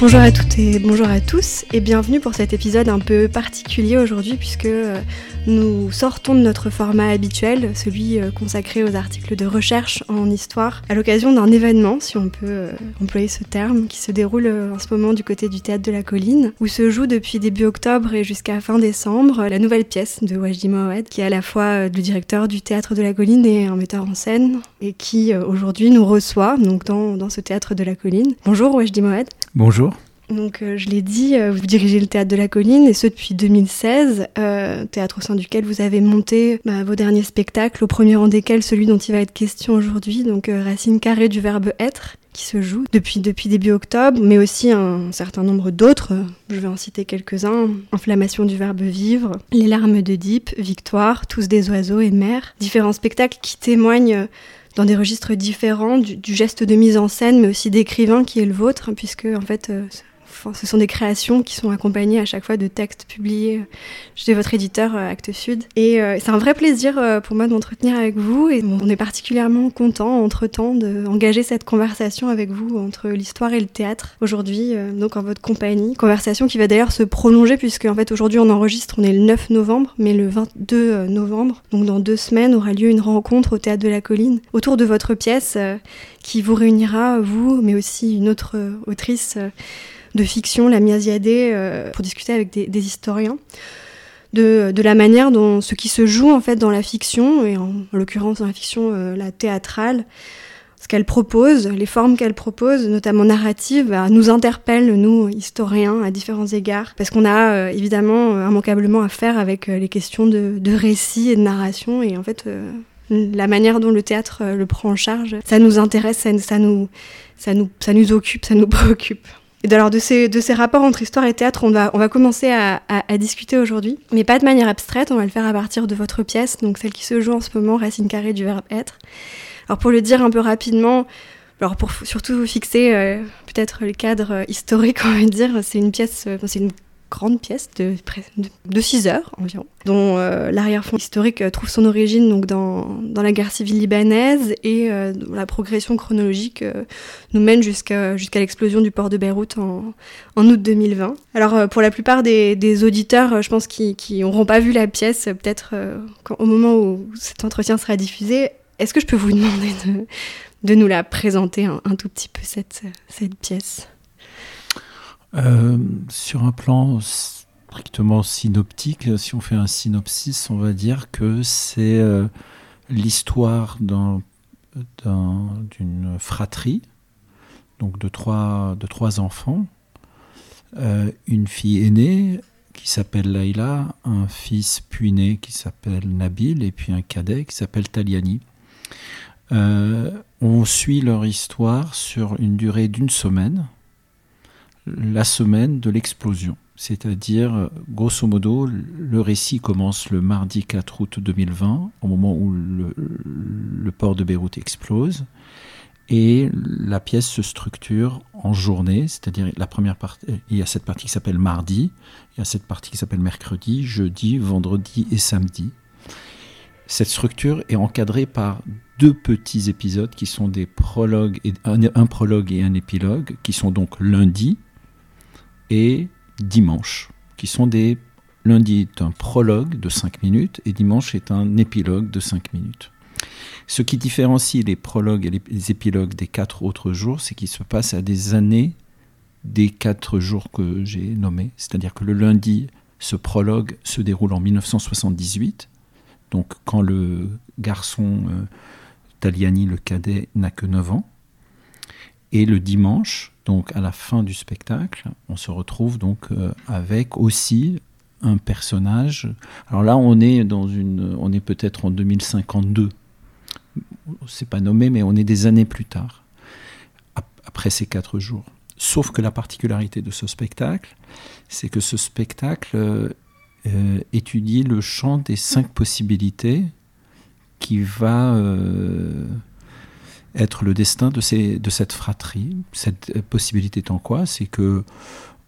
Bonjour à toutes et bonjour à tous et bienvenue pour cet épisode un peu particulier aujourd'hui puisque euh, nous sortons de notre format habituel, celui euh, consacré aux articles de recherche en histoire, à l'occasion d'un événement, si on peut euh, employer ce terme, qui se déroule en ce moment du côté du théâtre de la colline, où se joue depuis début octobre et jusqu'à fin décembre la nouvelle pièce de Wajdi Mohamed, qui est à la fois le directeur du théâtre de la colline et un metteur en scène, et qui aujourd'hui nous reçoit donc dans, ce théâtre de la colline. Bonjour Wajdi Mohamed. Bonjour. Donc, euh, je l'ai dit, euh, vous dirigez le théâtre de la colline et ce depuis 2016, euh, théâtre au sein duquel vous avez monté bah, vos derniers spectacles, au premier rang desquels celui dont il va être question aujourd'hui, donc Racine carrée du verbe être, qui se joue depuis, début octobre, mais aussi un certain nombre d'autres. Je vais en citer quelques-uns. Inflammation du verbe vivre, Les larmes Deep, Victoire, Tous des oiseaux et Mère. Différents spectacles qui témoignent dans des registres différents du, geste de mise en scène, mais aussi d'écrivain qui est le vôtre, puisque en fait, ce sont des créations qui sont accompagnées à chaque fois de textes publiés chez votre éditeur euh, Actes Sud. Et euh, c'est un vrai plaisir euh, pour moi d'entretenir avec vous et on est particulièrement content entre-temps d'engager cette conversation avec vous entre l'histoire et le théâtre aujourd'hui, donc en votre compagnie. Conversation qui va d'ailleurs se prolonger puisque en fait aujourd'hui on enregistre, on est le 9 novembre, mais le 22 novembre, donc dans deux semaines, aura lieu une rencontre au théâtre de la Colline autour de votre pièce qui vous réunira, vous, mais aussi une autre autrice de fiction, la Miasiadé, euh, pour discuter avec des, historiens. De, de, la manière dont ce qui se joue en fait dans la fiction, et en, l'occurrence dans la fiction euh, la théâtrale, ce qu'elle propose, les formes qu'elle propose, notamment narratives, nous interpellent, nous, historiens, à différents égards, parce qu'on a euh, évidemment immanquablement à faire avec les questions de, de, récit et de narration, et en fait, la manière dont le théâtre le prend en charge, ça nous intéresse, ça, ça, nous, ça, nous, ça nous occupe, ça nous préoccupe. Et alors de ces, de ces rapports entre histoire et théâtre, on va, on va commencer à, à, discuter aujourd'hui, mais pas de manière abstraite, on va le faire à partir de votre pièce, donc celle qui se joue en ce moment, Racine carrée du verbe être. Alors pour le dire un peu rapidement, alors pour surtout fixer euh, peut-être le cadre historique, on va dire, c'est une pièce, euh, c'est une grande pièce de, de 6 heures environ, dont euh, l'arrière-fond historique euh, trouve son origine donc dans, dans la guerre civile libanaise et euh, la progression chronologique nous mène jusqu'à jusqu'à l'explosion du port de Beyrouth en, en août 2020. Alors pour la plupart des, des auditeurs, je pense qui n'auront pas vu la pièce, peut-être au moment où cet entretien sera diffusé, est-ce que je peux vous demander de, de nous la présenter un, un tout petit peu cette, cette pièce? Euh, sur un plan strictement synoptique, si on fait un synopsis, on va dire que c'est euh, l'histoire d'une fratrie, donc de trois, enfants, euh, une fille aînée qui s'appelle Laila, un fils puiné qui s'appelle Nabil, et puis un cadet qui s'appelle Taliani. on suit leur histoire sur une durée d'une semaine, la semaine de l'explosion. C'est-à-dire, grosso modo, le récit commence le mardi 4 août 2020, au moment où le, port de Beyrouth explose, et la pièce se structure en journée, c'est-à-dire la première partie, il y a cette partie qui s'appelle mardi, il y a cette partie qui s'appelle mercredi, jeudi, vendredi et samedi. Cette structure est encadrée par deux petits épisodes qui sont des prologues, et un prologue et un épilogue, qui sont donc lundi, et dimanche, qui sont des... Lundi est un prologue de 5 minutes et dimanche est un épilogue de 5 minutes. Ce qui différencie les prologues et les épilogues des quatre autres jours, c'est qu'ils se passent à des années des quatre jours que j'ai nommés. C'est-à-dire que le lundi, ce prologue se déroule en 1978, donc quand le garçon euh, Taliani, le cadet, n'a que 9 ans. Et le dimanche, donc à la fin du spectacle, on se retrouve donc euh, avec aussi un personnage. Alors là, on est dans une, on est peut-être en 2052. C'est pas nommé, mais on est des années plus tard, après ces quatre jours. Sauf que la particularité de ce spectacle, c'est que ce spectacle euh, étudie le champ des cinq possibilités qui va euh, être le destin de, cette fratrie. Cette possibilité étant quoi? C'est que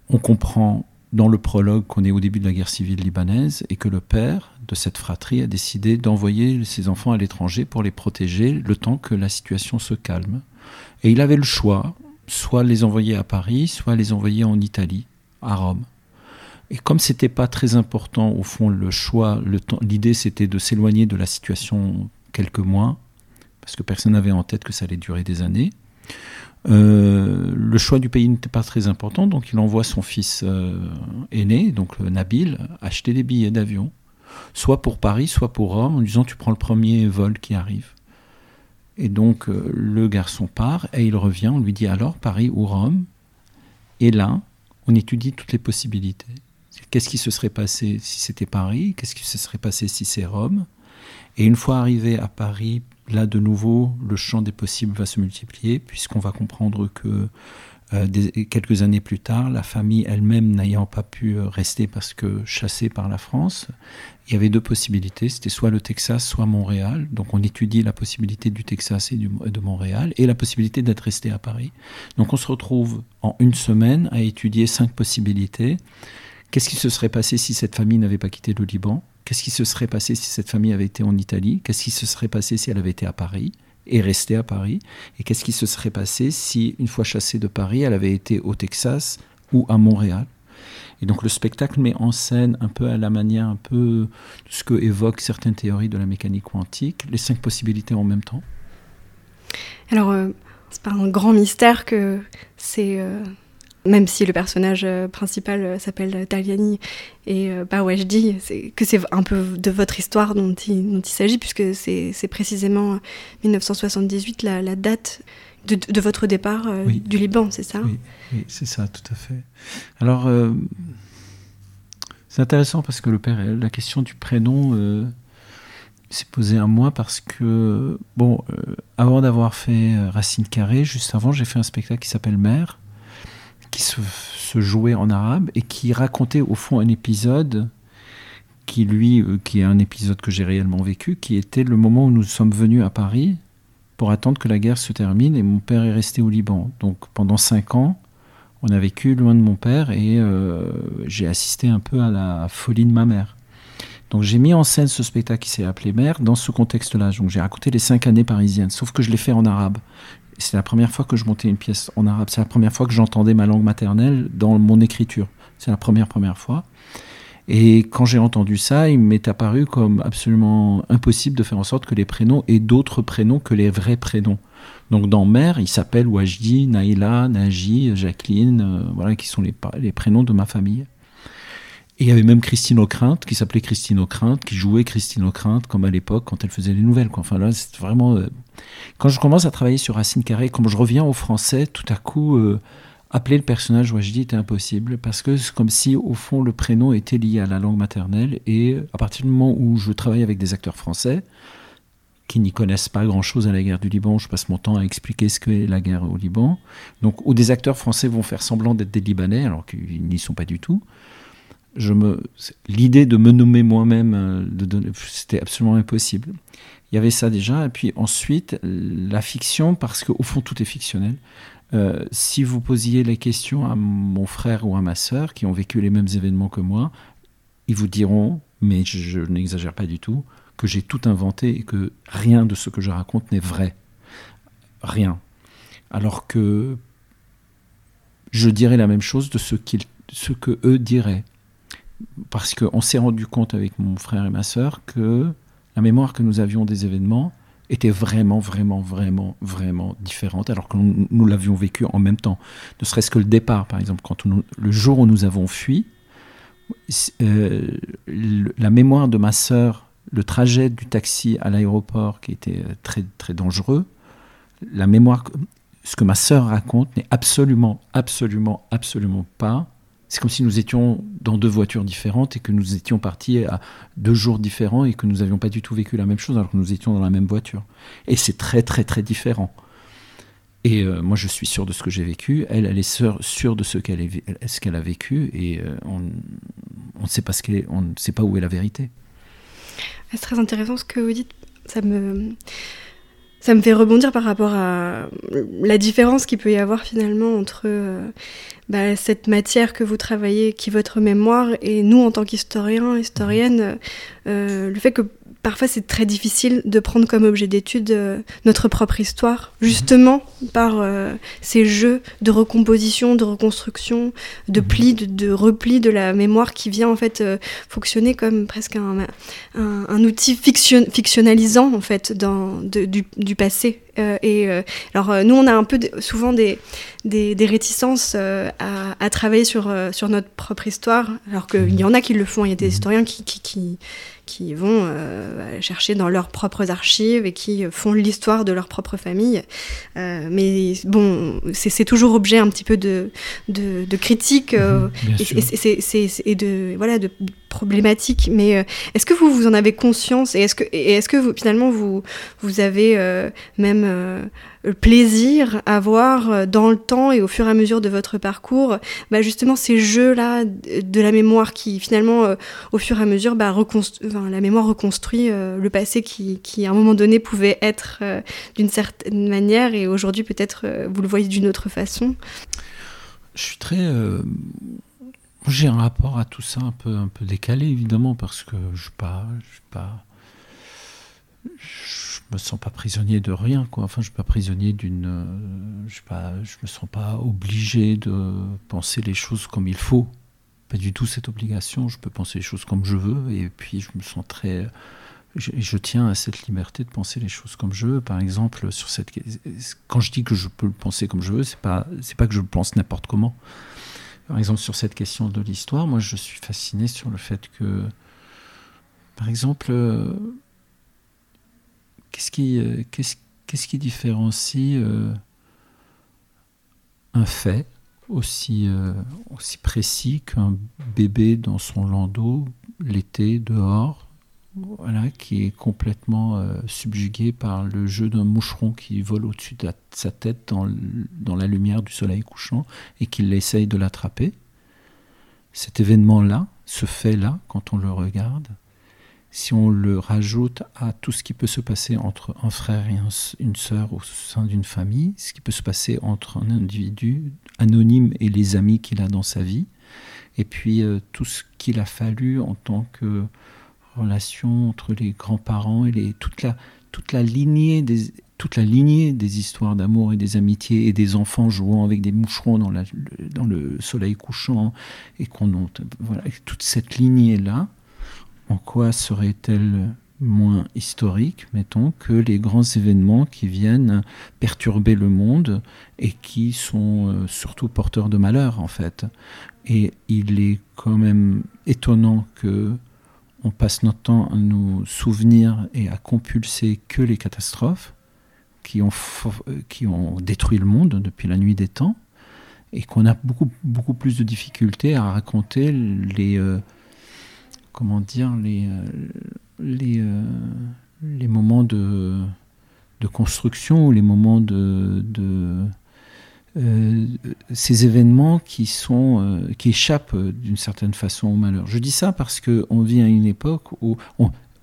on comprend dans le prologue qu'on est au début de la guerre civile libanaise et que le père de cette fratrie a décidé d'envoyer ses enfants à l'étranger pour les protéger le temps que la situation se calme. Et il avait le choix soit les envoyer à Paris, soit les envoyer en Italie, à Rome. Et comme c'était pas très important, au fond, le choix, l'idée c'était de s'éloigner de la situation quelques mois, parce que personne n'avait en tête que ça allait durer des années. Euh, le choix du pays n'était pas très important, donc il envoie son fils euh, aîné, donc Nabil, acheter des billets d'avion, soit pour Paris, soit pour Rome, en disant tu prends le premier vol qui arrive. Et donc euh, le garçon part et il revient, on lui dit alors Paris ou Rome? Et là, on étudie toutes les possibilités. Qu'est-ce qui se serait passé si c'était Paris? Qu'est-ce qui se serait passé si c'est Rome? Et une fois arrivé à Paris, là de nouveau, le champ des possibles va se multiplier, puisqu'on va comprendre que euh, quelques années plus tard, la famille elle-même n'ayant pas pu euh, rester parce que chassée par la France, il y avait deux possibilités, c'était soit le Texas, soit Montréal. Donc on étudie la possibilité du Texas et de Montréal et la possibilité d'être resté à Paris. Donc on se retrouve en une semaine à étudier cinq possibilités. Qu'est-ce qui se serait passé si cette famille n'avait pas quitté le Liban? Qu'est-ce qui se serait passé si cette famille avait été en Italie? Qu'est-ce qui se serait passé si elle avait été à Paris et resté à Paris? Et qu'est-ce qui se serait passé si, une fois chassée de Paris, elle avait été au Texas ou à Montréal? Et donc le spectacle met en scène un peu à la manière un peu ce que évoquent certaines théories de la mécanique quantique, les cinq possibilités en même temps. Alors, euh, c'est pas un grand mystère que c'est euh, même si le personnage euh, principal euh, s'appelle Taliani et euh, bah ouais je dis que c'est un peu de votre histoire dont il, dont il s'agit puisque c'est précisément 1978 la, la date de, de, votre départ du Liban, c'est ça? Oui, oui c'est ça, tout à fait. Alors, c'est intéressant parce que le père, la question du prénom s'est posée à moi parce que, bon, avant d'avoir fait Racine Carrée, juste avant, j'ai fait un spectacle qui s'appelle Mère qui se, jouait en arabe et qui racontait au fond un épisode qui lui, euh, qui est un épisode que j'ai réellement vécu, qui était le moment où nous sommes venus à Paris pour attendre que la guerre se termine et mon père est resté au Liban. Donc pendant cinq ans, on a vécu loin de mon père et euh, j'ai assisté un peu à la folie de ma mère. Donc j'ai mis en scène ce spectacle qui s'est appelé Mère dans ce contexte-là. Donc j'ai raconté les cinq années parisiennes, sauf que je l'ai fait en arabe c'est la première fois que je montais une pièce en arabe. C'est la première fois que j'entendais ma langue maternelle dans mon écriture. C'est la première première fois. Et quand j'ai entendu ça, il m'est apparu comme absolument impossible de faire en sorte que les prénoms aient d'autres prénoms que les vrais prénoms. Donc dans Mère, il s'appelle Wajdi, Naïla, Naji, Jacqueline, euh, voilà, qui sont les, les prénoms de ma famille. Il y avait même Christine Ockrent, qui s'appelait Christine Ockrent, qui jouait Christine Ockrent, comme à l'époque, quand elle faisait les nouvelles. Enfin là, c'est vraiment. Euh, quand je commence à travailler sur Racine Carré, comme je reviens au français, tout à coup, euh, appeler le personnage Wajdi était impossible, parce que c'est comme si, au fond, le prénom était lié à la langue maternelle. Et à partir du moment où je travaille avec des acteurs français, qui n'y connaissent pas grand-chose à la guerre du Liban. Je passe mon temps à expliquer ce qu'est la guerre au Liban. Donc, où des acteurs français vont faire semblant d'être des Libanais, alors qu'ils n'y sont pas du tout je me, l'idée de me nommer moi-même, euh, c'était absolument impossible. Il y avait ça déjà, et puis ensuite la fiction, parce qu'au fond tout est fictionnel. Euh, si vous posiez les questions à mon frère ou à ma sœur qui ont vécu les mêmes événements que moi, ils vous diront, mais je, je n'exagère pas du tout, que j'ai tout inventé et que rien de ce que je raconte n'est vrai. Rien. Alors que je dirais la même chose de ce, qu'ils, ce que eux diraient parce qu'on s'est rendu compte avec mon frère et ma sœur que la mémoire que nous avions des événements était vraiment, vraiment, vraiment, vraiment différente, alors que nous, l'avions vécu en même temps. Ne serait-ce que le départ, par exemple, quand le jour où nous avons fui, euh, la mémoire de ma sœur, le trajet du taxi à l'aéroport qui était très, très dangereux, la mémoire, ce que ma sœur raconte n'est absolument, absolument, absolument pas c'est comme si nous étions dans deux voitures différentes et que nous étions partis à deux jours différents et que nous n'avions pas du tout vécu la même chose alors que nous étions dans la même voiture. Et c'est très très très différent. Et euh, moi je suis sûr de ce que j'ai vécu, elle elle est sûre, de ce qu'elle a vécu et euh, on, ne sait pas ce qu'elle on ne sait pas où est la vérité. C'est très intéressant ce que vous dites. Ça me ça me fait rebondir par rapport à la différence qu'il peut y avoir finalement entre euh, bah, cette matière que vous travaillez, qui est votre mémoire, et nous, en tant qu'historiens, historiennes, euh, le fait que parfois c'est très difficile de prendre comme objet d'étude euh, notre propre histoire, justement par euh, ces jeux de recomposition, de reconstruction, de mhm. pli, de, repli de la mémoire qui vient en fait euh, fonctionner comme presque un, un, outil fiction, fictionnalisant en fait dans, du, du, passé. et alors nous on a un peu souvent des, des, des réticences à, à, travailler sur, sur notre propre histoire, alors qu'il y en a qui le font, il y a des mhm. historiens qui, qui, qui qui vont euh, chercher dans leurs propres archives et qui font l'histoire de leur propre famille. Euh, mais bon, c'est toujours objet un petit peu de, de, de critique euh, et, et, de, voilà, de problématiques. Mais est-ce que vous, vous en avez conscience et est-ce que, et est -ce que vous, finalement vous, vous avez même plaisir à voir euh, dans le temps et au fur et à mesure de votre parcours, bah justement ces jeux-là de la mémoire qui finalement, euh, au fur et à mesure, bah, la mémoire reconstruit euh, le passé qui, qui, à un moment donné, pouvait être d'une certaine manière et aujourd'hui peut-être vous le voyez d'une autre façon. Je suis très... J'ai un rapport à tout ça un peu, un peu décalé, évidemment, parce que je ne suis pas... Je suis pas me sens pas prisonnier de rien, quoi. Enfin, je suis pas prisonnier d'une. Euh, je, pas, je me sens pas obligé de penser les choses comme il faut. Pas du tout cette obligation. Je peux penser les choses comme je veux, et puis je me sens très. Je, je tiens à cette liberté de penser les choses comme je veux. Par exemple, sur cette. Quand je dis que je peux le penser comme je veux, c'est pas, c'est pas que je le pense n'importe comment. Par exemple, sur cette question de l'histoire, moi, je suis fasciné sur le fait que, par exemple euh, Qu'est-ce qui, euh, qu'est-ce, qui différencie euh, un fait aussi, euh, aussi précis qu'un bébé dans son landau l'été dehors, voilà, qui est complètement subjugué par le jeu d'un moucheron qui vole au-dessus de, sa tête dans, dans, la lumière du soleil couchant et qu'il essaye de l'attraper? Cet événement-là, ce fait-là, quand on le regarde, si on le rajoute à tout ce qui peut se passer entre un frère et une sœur au sein d'une famille, ce qui peut se passer entre un individu anonyme et les amis qu'il a dans sa vie, et puis euh, tout ce qu'il a fallu en tant que relation entre les grands-parents et les, toute, la, toute, la lignée des, toute la lignée des histoires d'amour et des amitiés et des enfants jouant avec des moucherons dans, la, dans le soleil couchant, et qu'on voilà, toute cette lignée-là, en quoi serait-elle moins historique, mettons, que les grands événements qui viennent perturber le monde et qui sont euh, surtout porteurs de malheur, en fait? Et il est quand même étonnant que on passe notre temps à nous souvenir et à compulser que les catastrophes qui ont, qui ont détruit le monde depuis la nuit des temps et qu'on a beaucoup, beaucoup plus de difficultés à raconter les... Euh, comment dire, les, euh, les, euh, les moments de, construction ou les moments de, euh, ces événements qui échappent d'une certaine façon au malheur. Je dis ça parce que on vit à une époque où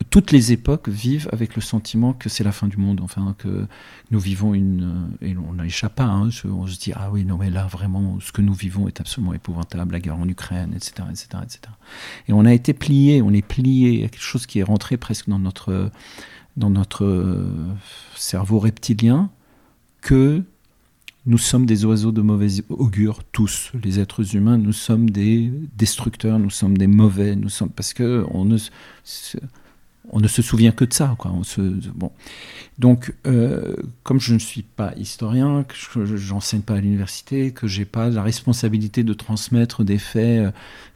toutes les époques vivent avec le sentiment que c'est la fin du monde, enfin que nous vivons une et on n'échappe pas. Hein, on se dit ah oui non mais là vraiment ce que nous vivons est absolument épouvantable, la guerre en Ukraine, etc., etc., etc. Et on a été plié, on est plié à quelque chose qui est rentré presque dans notre dans notre euh, cerveau reptilien que nous sommes des oiseaux de mauvais augure, tous les êtres humains. Nous sommes des destructeurs, nous sommes des mauvais, nous sommes parce que on ne on ne se souvient que de ça. Quoi. Donc, euh, comme je ne suis pas historien, que je n'enseigne pas à l'université, que j'ai pas la responsabilité de transmettre des faits euh,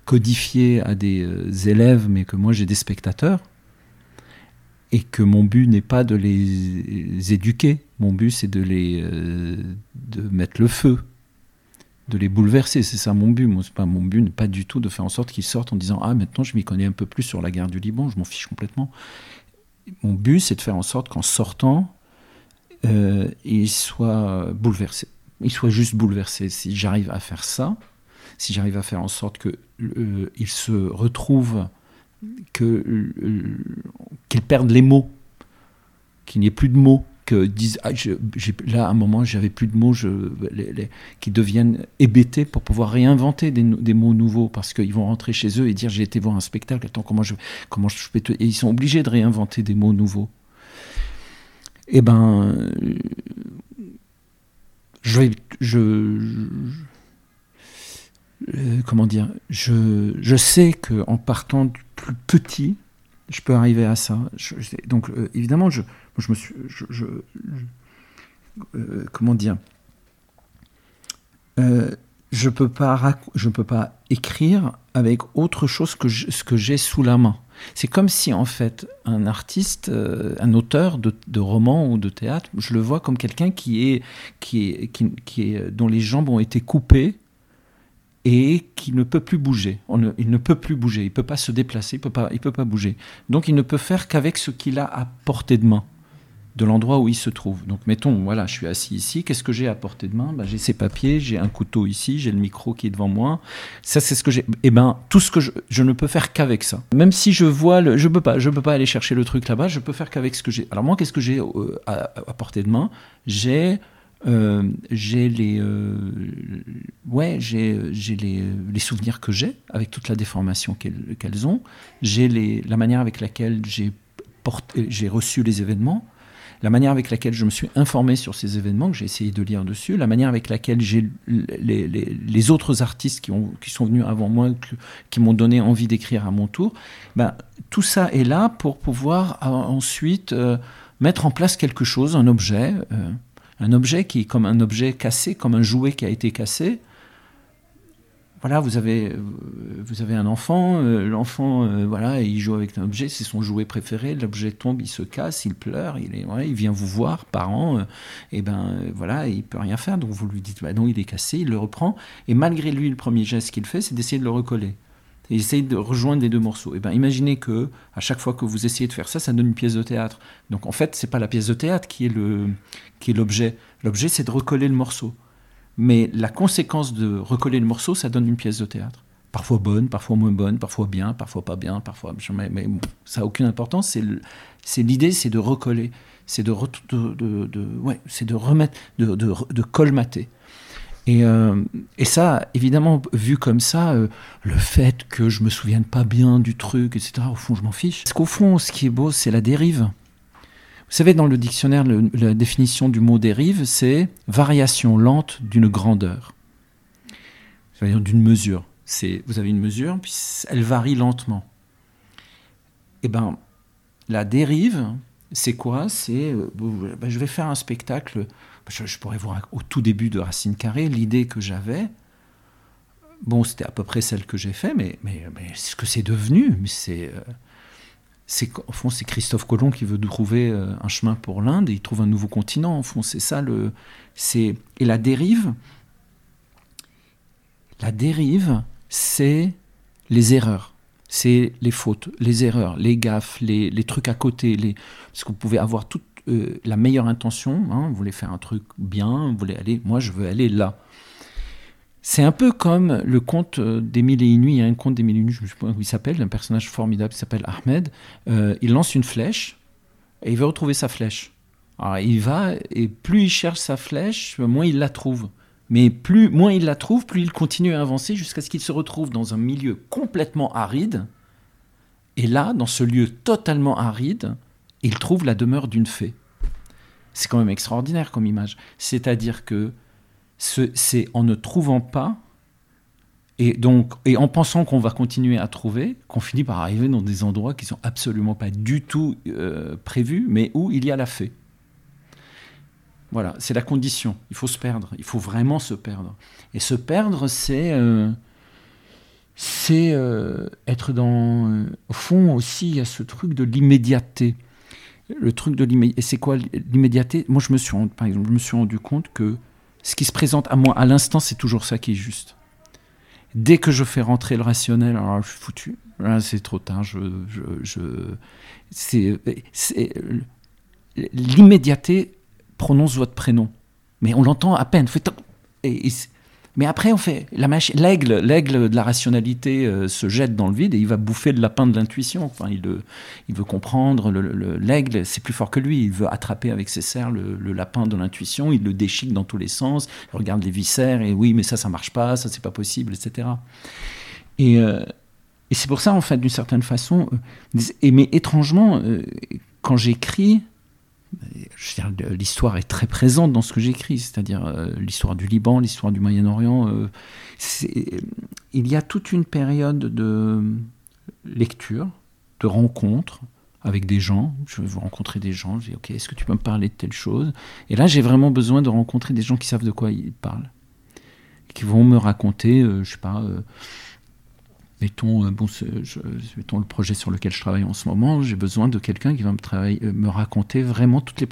codifiés à des euh, élèves, mais que moi j'ai des spectateurs, et que mon but n'est pas de les éduquer, mon but c'est de les de mettre le feu de les bouleverser. C'est ça mon but. Pas mon but, pas du tout de faire en sorte qu'ils sortent en disant ah maintenant je m'y connais un peu plus sur la guerre du Liban. Je m'en fiche complètement. Mon but, c'est de faire en sorte qu'en sortant, euh, ils soient bouleversés. Ils soient juste bouleversés. Si j'arrive à faire ça, si j'arrive à faire en sorte que euh, ils se retrouvent, que qu'ils perdent les mots, qu'il n'y ait plus de mots, disent ah, là à un moment j'avais plus de mots qui deviennent hébétés pour pouvoir réinventer des, mots nouveaux parce qu'ils vont rentrer chez eux et dire j'ai été voir un spectacle attends comment je comment je peux et ils sont obligés de réinventer des mots nouveaux. Eh ben je je, euh, comment dire je, je sais que en partant du plus petit je peux arriver à ça. donc euh, évidemment, je, je me suis, euh, comment dire, euh, je peux pas, peux pas écrire avec autre chose que ce que j'ai sous la main. C'est comme si en fait un artiste, un auteur de, de roman ou de théâtre, je le vois comme quelqu'un qui est, qui est, qui est, dont les jambes ont été coupées et qui ne peut plus bouger. il ne peut plus bouger, il ne peut pas se déplacer, il ne peut pas, peut pas bouger. Donc il ne peut faire qu'avec ce qu'il a à portée de main, de l'endroit où il se trouve. Donc mettons, voilà, je suis assis ici, qu'est-ce que j'ai à portée de main? Ben, J'ai ces papiers, j'ai un couteau ici, j'ai le micro qui est devant moi. Ça, c'est ce que j'ai. Eh ben, tout ce que je, ne peux faire qu'avec ça. Même si je vois, le, je peux pas, peux pas aller chercher le truc là-bas, je peux faire qu'avec ce que j'ai. Alors moi, qu'est-ce que j'ai euh, à, à portée de main? J'ai euh, j'ai les, euh, ouais, j'ai, j'ai les, les, souvenirs que j'ai avec toute la déformation qu'elles, qu'elles ont. J'ai la manière avec laquelle j'ai, porté, j'ai reçu les événements, la manière avec laquelle je me suis informé sur ces événements, que j'ai essayé de lire dessus, la manière avec laquelle j'ai les, les, les, autres artistes qui, ont, qui sont venus avant moi, qui m'ont donné envie d'écrire à mon tour, ben, tout ça est là pour pouvoir euh, ensuite mettre en place quelque chose, un objet un objet qui est comme un objet cassé, comme un jouet qui a été cassé. Voilà, vous avez, vous avez un enfant, euh, l'enfant, euh, voilà, il joue avec un objet, c'est son jouet préféré, l'objet tombe, il se casse, il pleure, il, vient vous voir, parent, euh, et ben voilà, il peut rien faire, donc vous lui dites, bah non, il est cassé, il le reprend, et malgré lui, le premier geste qu'il fait, c'est d'essayer de le recoller et essayer de rejoindre les deux morceaux. Et ben, imaginez que à chaque fois que vous essayez de faire ça, ça donne une pièce de théâtre. Donc en fait, c'est pas la pièce de théâtre qui est le qui est l'objet. L'objet, c'est de recoller le morceau. Mais la conséquence de recoller le morceau, ça donne une pièce de théâtre. Parfois bonne, parfois moins bonne, parfois bien, parfois pas bien, parfois. Mais, ça n'a aucune importance. C'est l'idée, c'est de recoller, c'est de, de, de, ouais, c'est de remettre, de colmater. Et, euh, et, ça, évidemment, vu comme ça, euh, le fait que je me souvienne pas bien du truc, etc., au fond, je m'en fiche. Parce qu'au fond, ce qui est beau, c'est la dérive. Vous savez, dans le dictionnaire, la définition du mot dérive, c'est variation lente d'une grandeur. C'est-à-dire d'une mesure. C'est, vous avez une mesure, puis elle varie lentement. Eh bien, la dérive, c'est quoi? C'est, euh, ben, je vais faire un spectacle je, pourrais voir au tout début de Racine Carrée, l'idée que j'avais, bon, c'était à peu près celle que j'ai fait, mais, mais, ce que c'est devenu, c'est. Euh, c'est au fond, c'est Christophe Colomb qui veut trouver euh, un chemin pour l'Inde et il trouve un nouveau continent. Au fond, c'est ça le. C'est et la dérive. La dérive, c'est les erreurs, c'est les fautes, les erreurs, les gaffes, les, les trucs à côté. Les... Parce que vous pouvez avoir toute euh, la meilleure intention, hein, vous voulez faire un truc bien, vous voulez aller, moi je veux aller là. C'est un peu comme le conte d'Émile et Inuit. Il y a un conte d'Émile et Inuit, je ne sais pas comment il s'appelle, un personnage formidable qui s'appelle Ahmed. Euh, il lance une flèche et il veut retrouver sa flèche. Alors il va et plus il cherche sa flèche, moins il la trouve. Mais plus, moins il la trouve, plus il continue à avancer jusqu'à ce qu'il se retrouve dans un milieu complètement aride. Et là, dans ce lieu totalement aride, il trouve la demeure d'une fée. C'est quand même extraordinaire comme image. C'est-à-dire que c'est en ne trouvant pas et donc et en pensant qu'on va continuer à trouver qu'on finit par arriver dans des endroits qui sont absolument pas du tout euh, prévus, mais où il y a la fée. Voilà, c'est la condition. Il faut se perdre. Il faut vraiment se perdre. Et se perdre, c'est euh, euh, être dans au fond aussi il y a ce truc de l'immédiateté le truc de l'immédiateté. C'est quoi l'immédiateté? Moi, je me, suis, par exemple, je me suis rendu compte que ce qui se présente à moi à l'instant, c'est toujours ça qui est juste. Dès que je fais rentrer le rationnel, alors je suis foutu. c'est trop tard. Je, l'immédiateté prononce votre prénom, mais on l'entend à peine. Mais après, on fait la. L'aigle, de la rationalité euh, se jette dans le vide et il va bouffer le lapin de l'intuition. Enfin, il, veut comprendre. l'aigle, c'est plus fort que lui. Il veut attraper avec ses serres le, lapin de l'intuition. Il le déchique dans tous les sens. Il regarde les viscères et oui, mais ça, ça marche pas. Ça, c'est pas possible, etc. Et, euh, et c'est pour ça, en fait, d'une certaine façon. Euh, mais étrangement, quand j'écris, l'histoire est très présente dans ce que j'écris, c'est-à-dire euh, l'histoire du Liban, l'histoire du Moyen-Orient. Euh, il y a toute une période de lecture, de rencontre avec des gens. Je vais vous rencontrer des gens. Je dis, ok, est-ce que tu peux me parler de telle chose? Et là, j'ai vraiment besoin de rencontrer des gens qui savent de quoi ils parlent, qui vont me raconter, euh, je sais pas mettons, euh, bon, mettons le projet sur lequel je travaille en ce moment, j'ai besoin de quelqu'un qui va me, euh, me raconter vraiment toutes les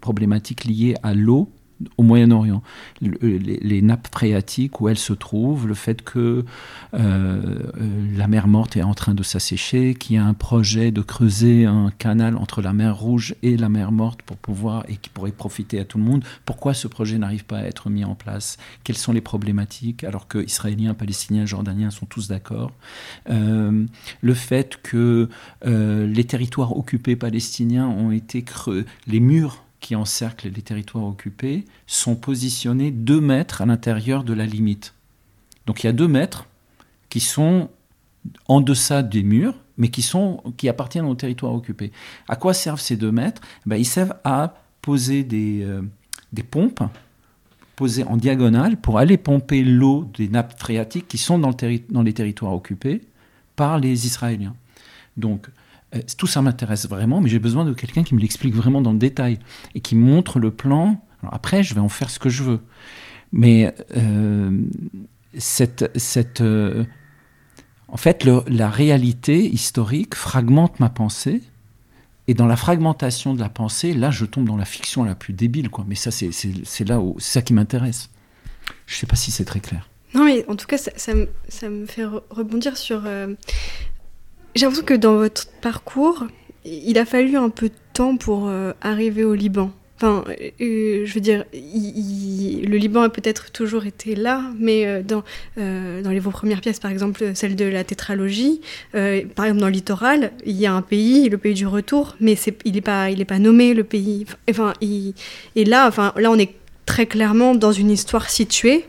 problématiques liées à l'eau au Moyen-Orient, les, nappes phréatiques où elles se trouvent, le fait que euh, euh, la mer Morte est en train de s'assécher, qu'il y a un projet de creuser un canal entre la mer Rouge et la mer Morte pour pouvoir et qui pourrait profiter à tout le monde. Pourquoi ce projet n'arrive pas à être mis en place? Quelles sont les problématiques? Alors que Israéliens, Palestiniens, Jordaniens sont tous d'accord. Euh, Le fait que les territoires occupés palestiniens ont été creux, les murs qui encerclent les territoires occupés sont positionnés deux mètres à l'intérieur de la limite. Donc il y a deux mètres qui sont en deçà des murs, mais qui, sont, qui appartiennent aux territoires occupés. À quoi servent ces deux mètres? Ben, Ils servent à poser des, euh, des pompes posées en diagonale pour aller pomper l'eau des nappes phréatiques qui sont dans, le dans les territoires occupés par les Israéliens. Donc tout ça m'intéresse vraiment, mais j'ai besoin de quelqu'un qui me l'explique vraiment dans le détail et qui montre le plan. après, je vais en faire ce que je veux. Mais euh, cette, cette euh, en fait, la réalité historique fragmente ma pensée. Et dans la fragmentation de la pensée, là, je tombe dans la fiction la plus débile. Quoi. Mais ça, c'est là où ça qui m'intéresse. Je ne sais pas si c'est très clair. Non, mais en tout cas, ça, ça, me, fait rebondir sur j'ai l'impression que dans votre parcours, il a fallu un peu de temps pour euh, arriver au Liban. Enfin, euh, je veux dire, le Liban a peut-être toujours été là, mais euh, dans, dans les, vos premières pièces, par exemple, celle de la tétralogie, par exemple dans littoral, il y a un pays, le pays du retour, mais il n'est pas, pas nommé, le pays. Enfin, et là, enfin, là, on est très clairement dans une histoire située,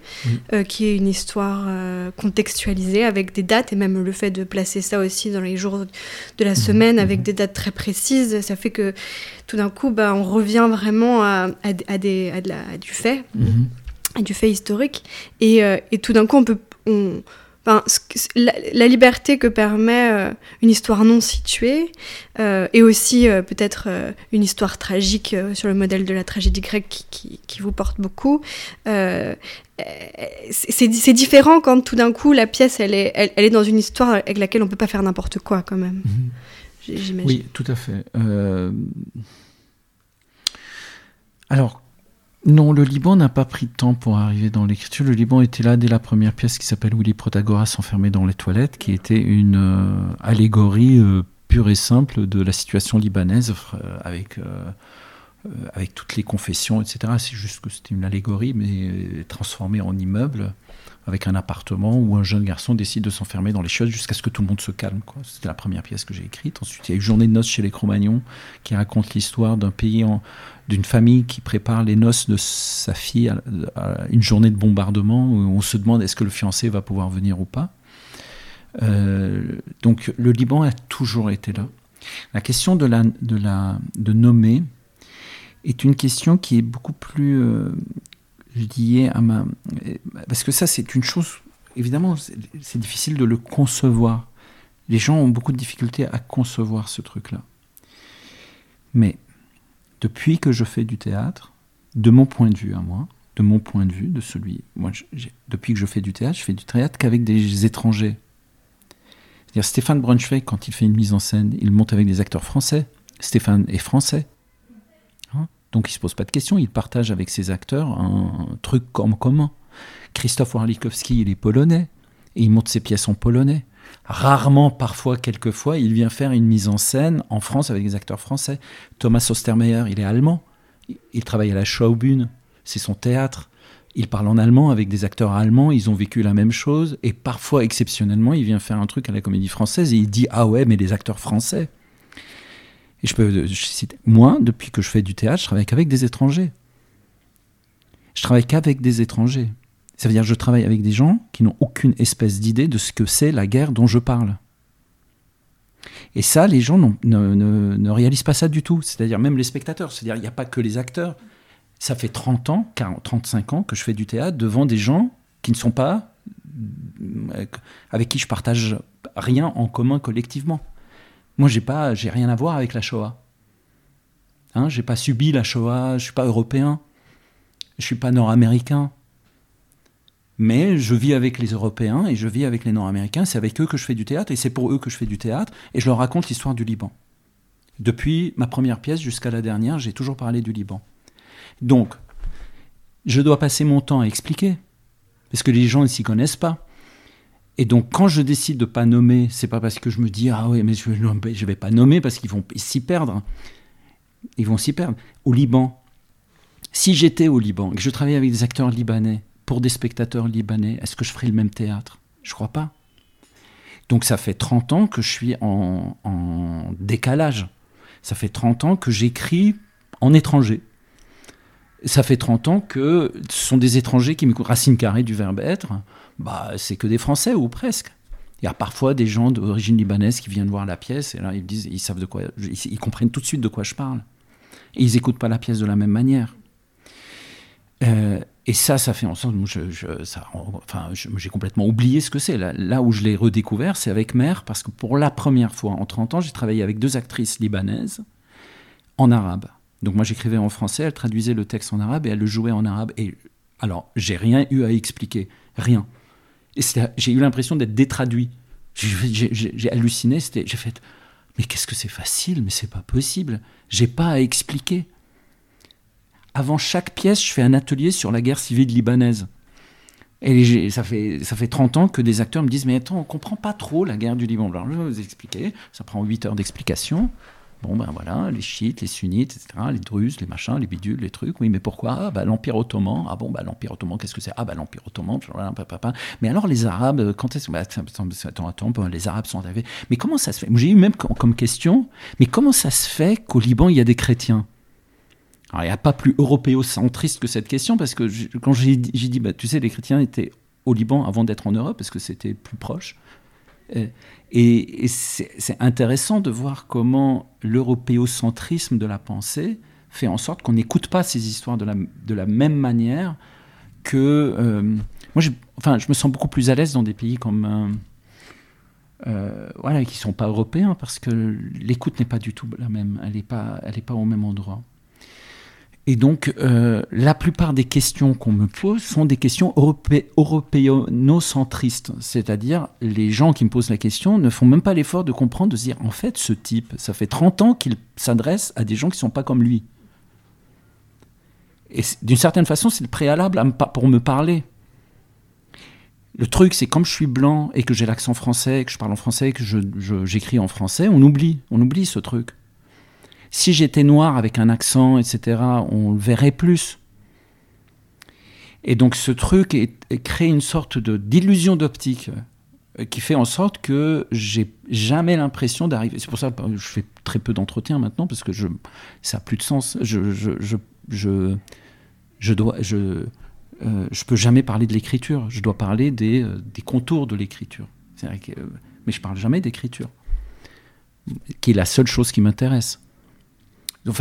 euh, qui est une histoire euh, contextualisée avec des dates, et même le fait de placer ça aussi dans les jours de la mm. semaine avec mm. des dates très précises, ça fait que tout d'un coup, bah, on revient vraiment à, à, des, à, du fait, mm-hmm. du fait historique, et, euh, et tout d'un coup, on peut... On, la, liberté que permet euh, une histoire non située euh, et aussi euh, peut-être une histoire tragique sur le modèle de la tragédie grecque qui, vous porte beaucoup. c'est différent quand tout d'un coup la pièce elle est, elle, est dans une histoire avec laquelle on peut pas faire n'importe quoi quand même. Mhm. Oui, tout à fait. Alors, non, le Liban n'a pas pris de temps pour arriver dans l'écriture. Le Liban était là dès la première pièce qui s'appelle Willy Protagoras enfermé dans les toilettes, qui était une euh, allégorie euh, pure et simple de la situation libanaise euh, avec, avec toutes les confessions, etc. C'est juste que c'était une allégorie, mais transformée en immeuble avec un appartement où un jeune garçon décide de s'enfermer dans les chiottes jusqu'à ce que tout le monde se calme. C'était la première pièce que j'ai écrite. Ensuite, il y a eu Journée de noces chez les Cro-Magnons qui raconte l'histoire d'un pays, d'une famille qui prépare les noces de sa fille à, une journée de bombardement où on se demande est-ce que le fiancé va pouvoir venir ou pas. Euh, donc le Liban a toujours été là. La question de, la, de, la, de nommer est une question qui est beaucoup plus euh, lié à ma... Parce que ça, c'est une chose, évidemment, c'est difficile de le concevoir. Les gens ont beaucoup de difficultés à concevoir ce truc-là. Mais depuis que je fais du théâtre, de mon point de vue à moi, de mon point de vue, de celui... Moi, depuis que je fais du théâtre, je fais du théâtre qu'avec des étrangers. C'est-à-dire Stéphane Braunschweig, quand il fait une mise en scène, il monte avec des acteurs français. Stéphane est français. Donc il se pose pas de questions, il partage avec ses acteurs un, truc comme commun. Christophe Warlikowski, il est polonais, et il monte ses pièces en polonais. Rarement, parfois, quelquefois, il vient faire une mise en scène en France avec des acteurs français. Thomas Ostermeyer, il est allemand, il travaille à la Schaubühne, c'est son théâtre. Il parle en allemand avec des acteurs allemands, ils ont vécu la même chose, et parfois, exceptionnellement, il vient faire un truc à la comédie française et il dit Ah ouais, mais les acteurs français. Et je peux citer, moi, depuis que je fais du théâtre, je travaille qu'avec des étrangers. Je travaille qu'avec des étrangers. Ça veut dire que je travaille avec des gens qui n'ont aucune espèce d'idée de ce que c'est la guerre dont je parle. Et ça, les gens ne, ne, réalisent pas ça du tout. C'est-à-dire même les spectateurs. C'est-à-dire il n'y a pas que les acteurs. Ça fait 30 ans, 40, 35 ans que je fais du théâtre devant des gens qui ne sont pas euh, avec qui je partage rien en commun collectivement. Moi, j'ai pas, rien à voir avec la Shoah. Hein, j'ai pas subi la Shoah. Je suis pas européen. Je suis pas nord-américain. Mais je vis avec les Européens et je vis avec les Nord-Américains. C'est avec eux que je fais du théâtre et c'est pour eux que je fais du théâtre. Et je leur raconte l'histoire du Liban. Depuis ma première pièce jusqu'à la dernière, j'ai toujours parlé du Liban. Donc, je dois passer mon temps à expliquer, parce que les gens ne s'y connaissent pas. Et donc, quand je décide de pas nommer, c'est pas parce que je me dis ah oui, mais je ne vais pas nommer parce qu'ils vont s'y perdre. Ils vont s'y perdre. Au Liban, si j'étais au Liban que je travaillais avec des acteurs libanais pour des spectateurs libanais, est-ce que je ferais le même théâtre? Je crois pas. Donc ça fait 30 ans que je suis en, décalage. Ça fait 30 ans que j'écris en étranger. Ça fait 30 ans que ce sont des étrangers qui me... Racine carrée du verbe être, bah, c'est que des Français ou presque. Il y a parfois des gens d'origine libanaise qui viennent voir la pièce et là ils disent, ils savent de quoi, ils, comprennent tout de suite de quoi je parle. Et ils n'écoutent pas la pièce de la même manière. Euh, et ça, ça fait en sorte je, j'ai complètement oublié ce que c'est. Là, là, où je l'ai redécouvert, c'est avec Mère, parce que pour la première fois en 30 ans, j'ai travaillé avec deux actrices libanaises en arabe. Donc moi, j'écrivais en français, elle traduisait le texte en arabe et elle le jouait en arabe. Et alors, j'ai rien eu à expliquer, rien. J'ai eu l'impression d'être détraduit. J'ai halluciné, j'ai fait, mais qu'est-ce que c'est facile, mais c'est pas possible. J'ai pas à expliquer avant chaque pièce, je fais un atelier sur la guerre civile libanaise. Et ça fait, ça fait 30 ans que des acteurs me disent Mais attends, on comprend pas trop la guerre du Liban. Je vais vous expliquer. Ça prend 8 heures d'explication. Bon, ben voilà, les chiites, les sunnites, etc., les druzes, les machins, les bidules, les trucs. Oui, mais pourquoi? Ah, bah, L'Empire ottoman. Ah bon, bah, l'Empire ottoman, qu'est-ce que c'est? Ah, bah, l'Empire ottoman. Mais alors, les Arabes, quand est-ce bah, attends, attends, les Arabes sont arrivés. Mais comment ça se fait? J'ai eu même comme question Mais comment ça se fait qu'au Liban, il y a des chrétiens? Alors, il n'y a pas plus européocentriste que cette question, parce que quand j'ai dit, tu sais, les chrétiens étaient au Liban avant d'être en Europe, parce que c'était plus proche. Euh, et, c'est intéressant de voir comment l'européocentrisme de la pensée fait en sorte qu'on n'écoute pas ces histoires de la, de la même manière que... Euh, moi, enfin, je me sens beaucoup plus à l'aise dans des pays comme... Euh, voilà, qui ne sont pas européens, parce que l'écoute n'est pas du tout la même, elle n'est pas, pas au même endroit. Et donc, euh, la plupart des questions qu'on me pose sont des questions europé européanocentristes. C'est-à-dire, les gens qui me posent la question ne font même pas l'effort de comprendre, de se dire, en fait, ce type, ça fait 30 ans qu'il s'adresse à des gens qui ne sont pas comme lui. Et d'une certaine façon, c'est le préalable pour me parler. Le truc, c'est comme je suis blanc et que j'ai l'accent français, que je parle en français, que j'écris en français, on oublie, on oublie ce truc. Si j'étais noir avec un accent, etc., on le verrait plus. Et donc ce truc crée une sorte de d'illusion d'optique euh, qui fait en sorte que j'ai jamais l'impression d'arriver. C'est pour ça que je fais très peu d'entretien maintenant parce que ça n'a plus de sens. Je, je, je, je, je dois, je, euh, je peux jamais parler de l'écriture. Je dois parler des, euh, des contours de l'écriture. mais je parle jamais d'écriture, qui est la seule chose qui m'intéresse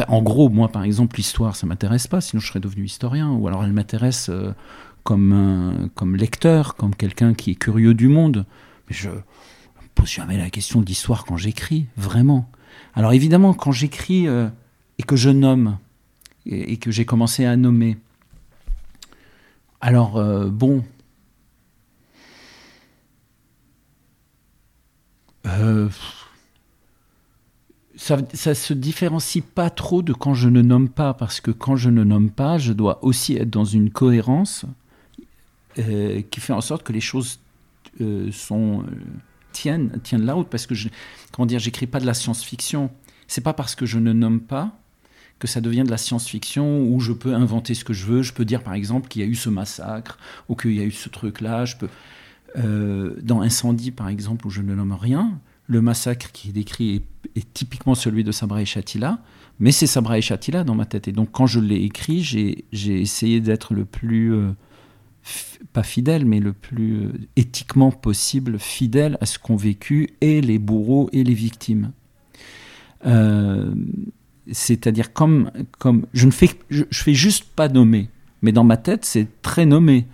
en gros, moi, par exemple, l'histoire, ça m'intéresse pas, sinon je serais devenu historien. Ou alors elle m'intéresse euh, comme, lecteur, comme quelqu'un qui est curieux du monde. Mais je ne pose jamais la question de l'histoire quand j'écris, vraiment. Alors évidemment, quand j'écris euh, et que je nomme, et, que j'ai commencé à nommer, alors euh, bon... ça, ça se différencie pas trop de quand je ne nomme pas, parce que quand je ne nomme pas, je dois aussi être dans une cohérence euh, qui fait en sorte que les choses euh, sont, euh, tiennent, tiennent la route. Parce que, je, comment dire, j'écris pas de la science-fiction. C'est pas parce que je ne nomme pas que ça devient de la science-fiction où je peux inventer ce que je veux. Je peux dire par exemple qu'il y a eu ce massacre ou qu'il y a eu ce truc-là. Je peux dans Incendie par exemple où je ne nomme rien, le massacre qui est décrit est, typiquement celui de Sabra et Shatila, mais c'est Sabra et Shatila dans ma tête. Et donc quand je l'ai écrit, j'ai essayé d'être le plus euh, pas fidèle, mais le plus euh, éthiquement possible fidèle à ce qu'ont vécu et les bourreaux et les victimes. Euh, c'est-à-dire comme, comme je ne fais, je, fais juste pas nommer, mais dans ma tête c'est très nommé.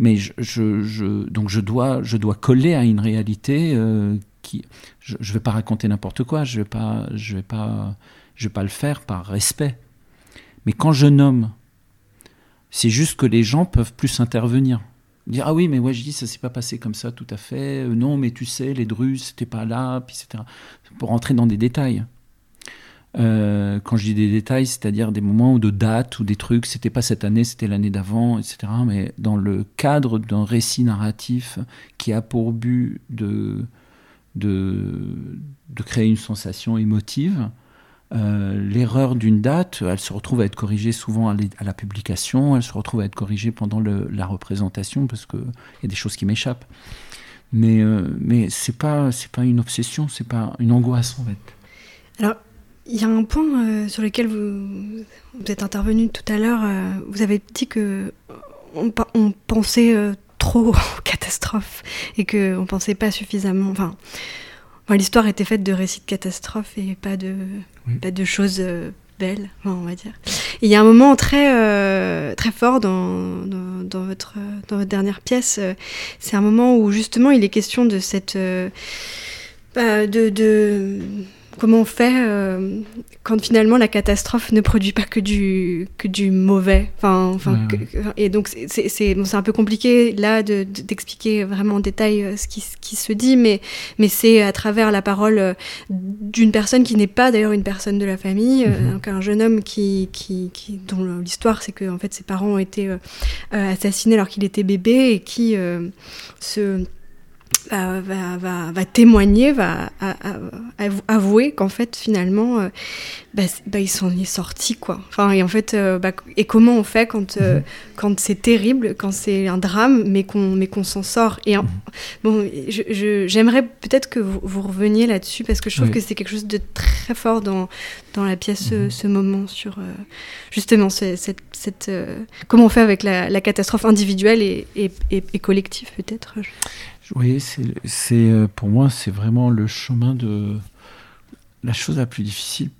Mais je, donc je dois, je dois coller à une réalité je, ne vais pas raconter n'importe quoi, je vais pas, je vais pas, je vais pas le faire par respect. Mais quand je nomme, c'est juste que les gens peuvent plus intervenir. Dire ah oui mais ouais je dis ça s'est pas passé comme ça tout à fait. Euh, non mais tu sais les Druzes c'était pas là puis etc. Pour rentrer dans des détails. Euh, quand je dis des détails, c'est-à-dire des moments ou de dates ou des trucs, c'était pas cette année, c'était l'année d'avant, etc. Mais dans le cadre d'un récit narratif qui a pour but de, de, de créer une sensation émotive, euh, l'erreur d'une date, elle se retrouve à être corrigée souvent à, la publication, elle se retrouve à être corrigée pendant la représentation parce qu'il y a des choses qui m'échappent. Mais, euh, mais c'est pas, c'est pas une obsession, c'est pas une angoisse en fait. Alors, il y a un point euh, sur lequel vous, vous, êtes intervenu tout à l'heure. vous avez dit que on, on pensait trop aux catastrophes et qu'on ne pensait pas suffisamment. Enfin, L'histoire était faite de récits de catastrophes et pas de, pas de choses euh, belles, on va dire. il y a un moment très, euh, très fort dans, dans, votre, dans votre dernière pièce. Euh, c'est un moment où justement il est question de cette. De, de comment on fait euh, quand finalement la catastrophe ne produit pas que du, que du mauvais enfin, enfin Et donc c'est bon, un peu compliqué là d'expliquer vraiment en détail euh, ce qui, qui se dit, mais, mais c'est à travers la parole euh, d'une personne qui n'est pas d'ailleurs une personne de la famille, mhm. donc un jeune homme qui, qui, qui dont l'histoire c'est que en fait, ses parents ont été assassinés alors qu'il était bébé et qui se va, va, va, témoigner, va avouer qu'en fait finalement euh, bah, bah, il s'en est sorti quoi. Enfin et en fait euh, bah, et comment on fait quand euh, mhm. quand c'est terrible, quand c'est un drame, mais qu'on mais qu'on s'en sort. Et mhm. bon, j'aimerais peut-être que vous, vous reveniez là-dessus parce que je trouve que c'est quelque chose de très fort dans dans la pièce mhm. ce, moment sur justement cette, cette comment on fait avec la, la catastrophe individuelle et, et, et collective peut-être. Oui, c'est euh, pour moi, c'est vraiment le chemin de la chose la plus difficile.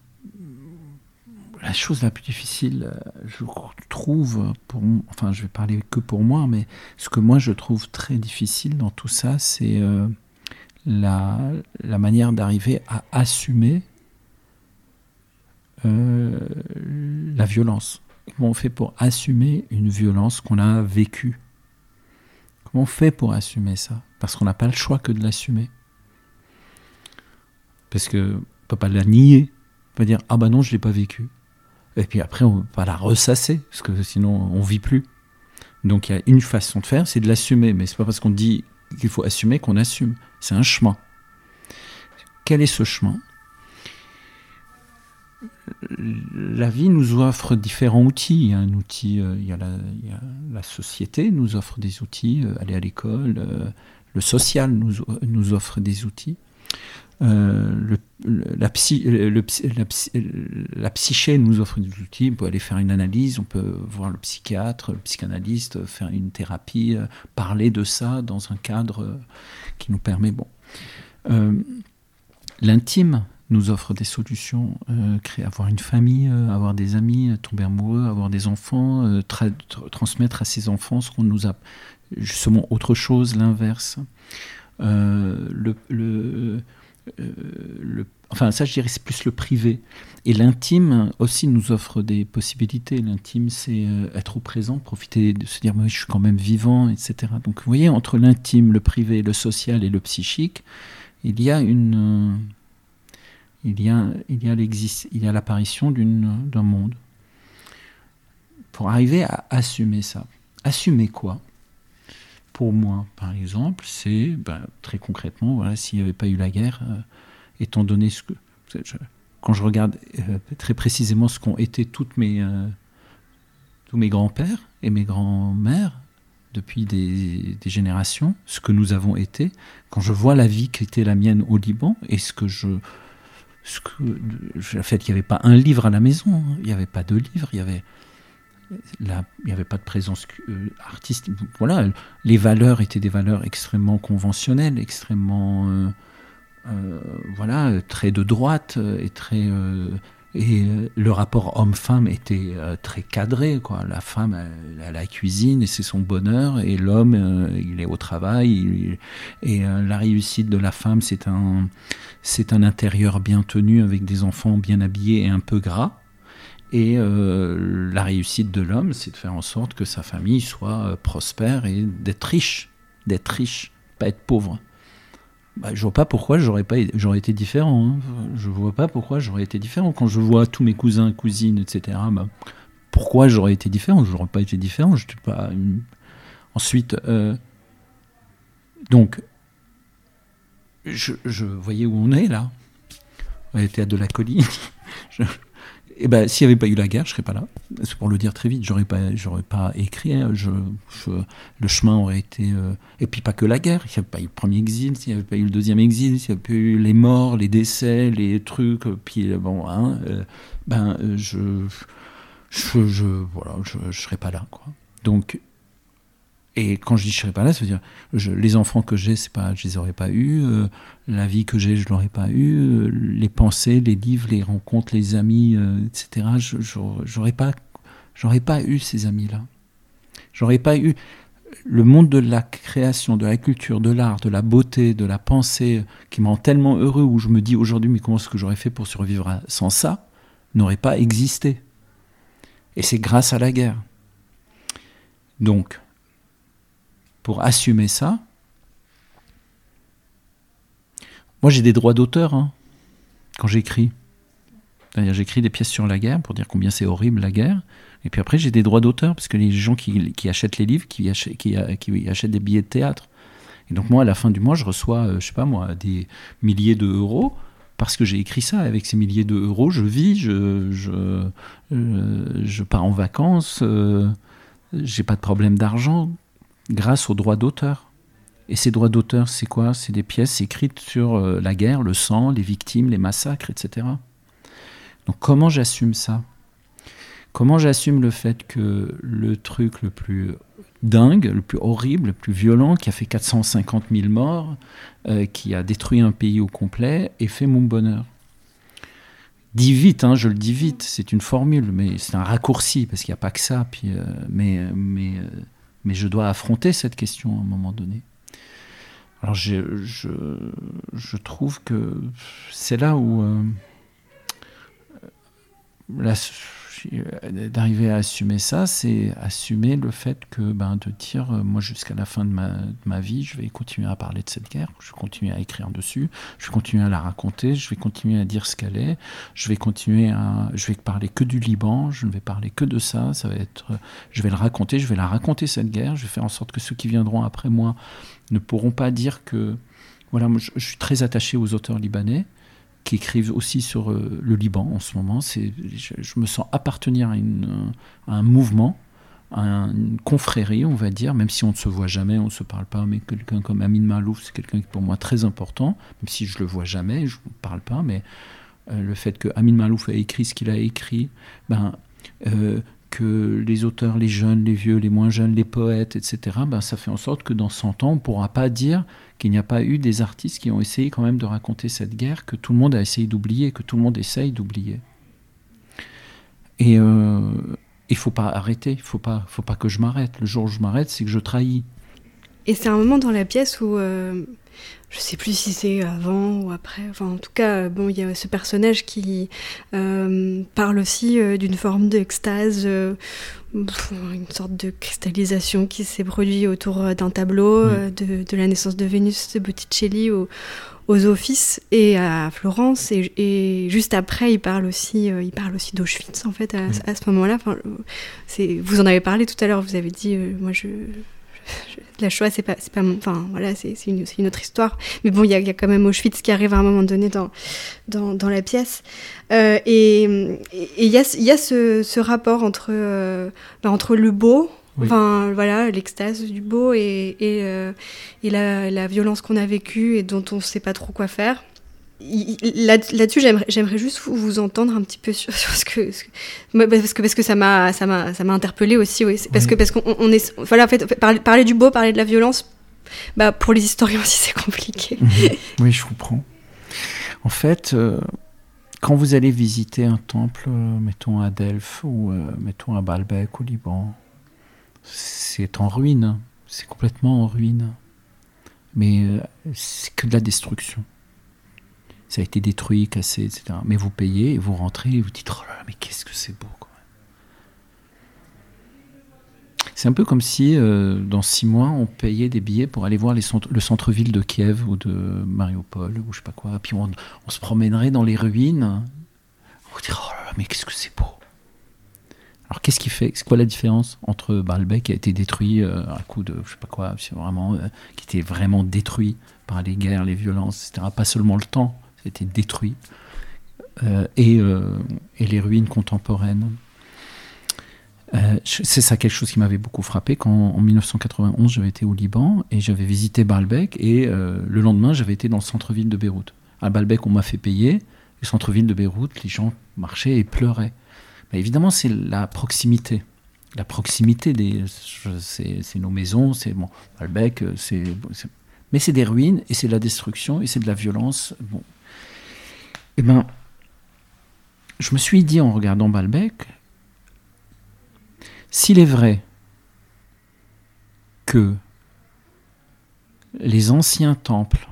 La chose la plus difficile, euh, je trouve, pour, enfin, je vais parler que pour moi, mais ce que moi je trouve très difficile dans tout ça, c'est euh, la, la, manière d'arriver à assumer la violence. Comment on fait pour assumer une violence qu'on a vécue? Comment on fait pour assumer ça? Parce qu'on n'a pas le choix que de l'assumer. Parce qu'on ne peut pas la nier. On peut dire Ah bah non, je l'ai pas vécu. Et puis après, on pas la ressasser, parce que sinon, on vit plus. Donc il y a une façon de faire, c'est de l'assumer. Mais c'est pas parce qu'on dit qu'il faut assumer qu'on assume. C'est un chemin. Quel est ce chemin? La vie nous offre différents outils. Il y a euh, il, y a la, société nous offre des outils, euh, aller à l'école, euh, le social nous, nous, offre des outils. Le, la, la, psyché nous offre des outils. On peut aller faire une analyse, on peut voir le psychiatre, le psychanalyste, faire une thérapie, parler de ça dans un cadre qui nous permet. Bon, l'intime nous offre des solutions, euh, créer, avoir une famille, euh, avoir des amis, euh, tomber amoureux, avoir des enfants, transmettre à ses enfants ce qu'on nous a justement autre chose, l'inverse. le, le, enfin ça je dirais c'est plus le privé. Et l'intime aussi nous offre des possibilités. L'intime c'est être au présent, profiter de se dire je suis quand même vivant, etc. Donc vous voyez entre l'intime, le privé, le social et le psychique, il y a une il y a, il y a, il y a l'apparition d'un monde. Pour arriver à assumer ça. Assumer quoi? Pour moi, par exemple, c'est ben, très concrètement, voilà, s'il n'y avait pas eu la guerre, euh, étant donné ce que. quand je regarde très précisément ce qu'ont été toutes mes, tous mes grands-pères et mes grands-mères depuis des, générations, ce que nous avons été, quand je vois la vie qui était la mienne au Liban et ce que je. Ce que, le fait qu'il n'y avait pas un livre à la maison, il n'y avait pas de livre, il y avait. Il n'y avait pas de présence euh, artistique. Voilà, les valeurs étaient des valeurs extrêmement conventionnelles, extrêmement, euh, euh, voilà, très de droite et très et le rapport homme-femme était très cadré. Quoi. La femme, elle, a la cuisine et c'est son bonheur, et l'homme, il est au travail. et la réussite de la femme, c'est un, c'est un intérieur bien tenu avec des enfants bien habillés et un peu gras. Et la réussite de l'homme, c'est de faire en sorte que sa famille soit prospère et d'être riche, d'être riche, pas être pauvre bah, je vois pas pourquoi j'aurais pas j'aurais été différent. Hein. Je vois pas pourquoi j'aurais été différent quand je vois tous mes cousins, cousines, etc. Bah, pourquoi j'aurais été différent? J'aurais pas été différent. Je pas. Ensuite, euh, donc, je, je voyais où on est là. On était à de la colline. je, eh ben, s'il n'y avait pas eu la guerre, je serais pas là. C'est pour le dire très vite, j'aurais pas, pas écrit. Hein. Je, le chemin aurait été. Euh, et puis pas que la guerre. Il n'y avait pas eu le premier exil, s'il n'y avait pas eu le deuxième exil, s'il n'y avait pas eu les morts, les décès, les trucs. Puis euh, bon, hein, euh, ben je, je, je, voilà, je serais pas là, quoi. Donc et quand je dis je serais pas là, ça veut dire je, les enfants que j'ai, c'est pas, je les aurais pas eus. Euh, la vie que j'ai, je l'aurais pas eu. Euh, les pensées, les livres, les rencontres, les amis, euh, etc. Je, j'aurais pas, j'aurais pas eu ces amis-là. J'aurais pas eu le monde de la création, de la culture, de l'art, de la beauté, de la pensée, qui me rend tellement heureux, où je me dis aujourd'hui, mais comment est-ce que j'aurais fait pour survivre sans ça, n'aurait pas existé. Et c'est grâce à la guerre. Donc, pour assumer ça. Moi, j'ai des droits d'auteur hein, quand j'écris. J'écris des pièces sur la guerre pour dire combien c'est horrible la guerre. Et puis après, j'ai des droits d'auteur parce que les gens qui, achètent les livres, qui achètent, qui, achètent, des billets de théâtre. Et donc moi, à la fin du mois, je reçois, euh, je sais pas moi, des milliers d'euros parce que j'ai écrit ça. Avec ces milliers d'euros, je vis, je, je, euh, pars en vacances, euh, j'ai pas de problème d'argent grâce aux droits d'auteur. Et ces droits d'auteur, c'est quoi? C'est des pièces écrites sur euh, la guerre, le sang, les victimes, les massacres, etc. Donc comment j'assume ça? Comment j'assume le fait que le truc le plus dingue, le plus horrible, le plus violent, qui a fait 450 000 morts, euh, qui a détruit un pays au complet, ait fait mon bonheur? Dis vite, hein, je le dis vite, c'est une formule, mais c'est un raccourci, parce qu'il n'y a pas que ça. Puis, euh, mais mais mais je dois affronter cette question à un moment donné. Alors je, trouve que c'est là où euh, euh, d'arriver à assumer ça, c'est assumer le fait que ben, de dire, euh, moi jusqu'à la fin de ma, vie, je vais continuer à parler de cette guerre, je vais continuer à écrire dessus, je vais continuer à la raconter, je vais continuer à dire ce qu'elle est, je vais continuer à, je vais parler que du Liban, je ne vais parler que de ça, ça va être, je vais le raconter, je vais la raconter cette guerre, je vais faire en sorte que ceux qui viendront après moi ne pourront pas dire que, voilà, moi, je suis très attaché aux auteurs libanais qui écrivent aussi sur euh, le Liban en ce moment. C'est, je, me sens appartenir à, une, un mouvement, à une confrérie, on va dire, même si on ne se voit jamais, on ne se parle pas, mais quelqu'un comme Amin Malouf, c'est quelqu'un qui est pour moi très important, même si je le vois jamais, je ne parle pas, mais euh, le fait que Amin Malouf a écrit ce qu'il a écrit, ben, euh, que les auteurs, les jeunes, les vieux, les moins jeunes, les poètes, etc., ben, ça fait en sorte que dans 100 ans, on ne pourra pas dire qu'il n'y a pas eu des artistes qui ont essayé quand même de raconter cette guerre que tout le monde a essayé d'oublier, que tout le monde essaye d'oublier. Et euh, il ne faut pas arrêter, il faut pas, faut pas que je m'arrête. Le jour où je m'arrête, c'est que je trahis. Et c'est un moment dans la pièce où... Euh je sais plus si c'est avant ou après. Enfin, en tout cas, bon, il y a ce personnage qui euh, parle aussi euh, d'une forme d'extase, euh, une sorte de cristallisation qui s'est produite autour d'un tableau de, la naissance de Vénus de Botticelli au, aux offices et à Florence. Et, juste après il parle aussi il parle aussi d'Auschwitz en fait à, ce moment-là. Enfin, vous en avez parlé tout à l'heure vous avez dit moi je la Shoah, c'est pas, pas, enfin voilà, c'est une, une, autre histoire. Mais bon, il y, y, a quand même Auschwitz qui arrive à un moment donné dans, dans, dans la pièce. Euh, et il y a, y a ce, ce rapport entre, euh, bah, entre le beau, oui. enfin voilà, l'extase du beau et, et, euh, et la, la, violence qu'on a vécue et dont on ne sait pas trop quoi faire. Là-dessus, j'aimerais juste vous entendre un petit peu sur, sur ce, que, ce, que, parce que parce que ça m'a ça m'a ça m'a interpellé aussi oui. Parce oui. que parce qu'on on est voilà en fait parler, parler, du beau parler de la violence bah pour les historiens aussi c'est compliqué. Mmh. oui je comprends. En fait euh, quand vous allez visiter un temple euh, mettons à Delphes ou euh, mettons à Baalbek au Liban c'est en ruine. C'est complètement en ruine. Mais euh, c'est que de la destruction ça a été détruit, cassé, etc. Mais vous payez, et vous rentrez, et vous dites, oh là là, mais qu'est-ce que c'est beau. C'est un peu comme si, euh, dans six mois, on payait des billets pour aller voir le centre-ville de Kiev ou de Mariupol, ou je sais pas quoi. Puis on, se promènerait dans les ruines. On vous dirait, oh là là, mais qu'est-ce que c'est beau. Alors qu'est-ce qui fait C'est quoi la différence entre Baalbek qui a été détruit euh, à coup de je sais pas quoi, vraiment, euh, qui était vraiment détruit par les guerres, les violences, etc. Pas seulement le temps, été détruit, euh, et, euh, et, les ruines contemporaines. Euh, c'est ça quelque chose qui m'avait beaucoup frappé quand en 1991 j'avais été au Liban et j'avais visité Baalbek et le lendemain j'avais été dans le centre-ville de Beyrouth. À Baalbek on m'a fait payer, le centre-ville de Beyrouth les gens marchaient et pleuraient. Évidemment c'est la proximité la proximité des c'est nos maisons c'est bon Baalbek c'est mais c'est des ruines et c'est de la destruction et c'est de la violence bon eh bien, je me suis dit en regardant Balbec, s'il est vrai que les anciens temples,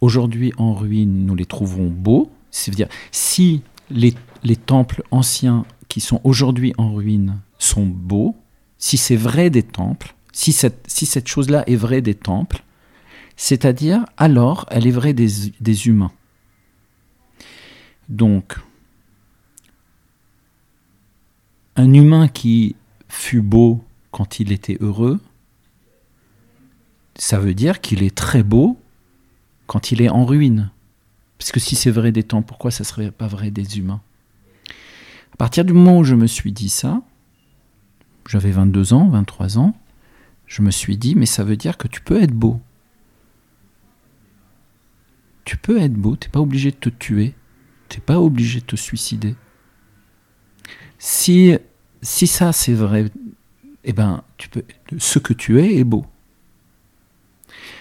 aujourd'hui en ruine, nous les trouvons beaux, c'est-à-dire si les, les, temples anciens qui sont aujourd'hui en ruine sont beaux, si c'est vrai des temples, si cette, chose-là est vraie des temples, c'est-à-dire alors elle est vraie des humains. Donc, un humain qui fut beau quand il était heureux, ça veut dire qu'il est très beau quand il est en ruine. Parce que si c'est vrai des temps, pourquoi ça ne serait pas vrai des humains? À partir du moment où je me suis dit ça, j'avais 22 ans, 23 ans, je me suis dit, mais ça veut dire que tu peux être beau. Tu peux être beau, tu n'es pas obligé de te tuer tu n'es pas obligé de te suicider. Si, si ça c'est vrai, eh ben, tu peux, ce que tu es est beau.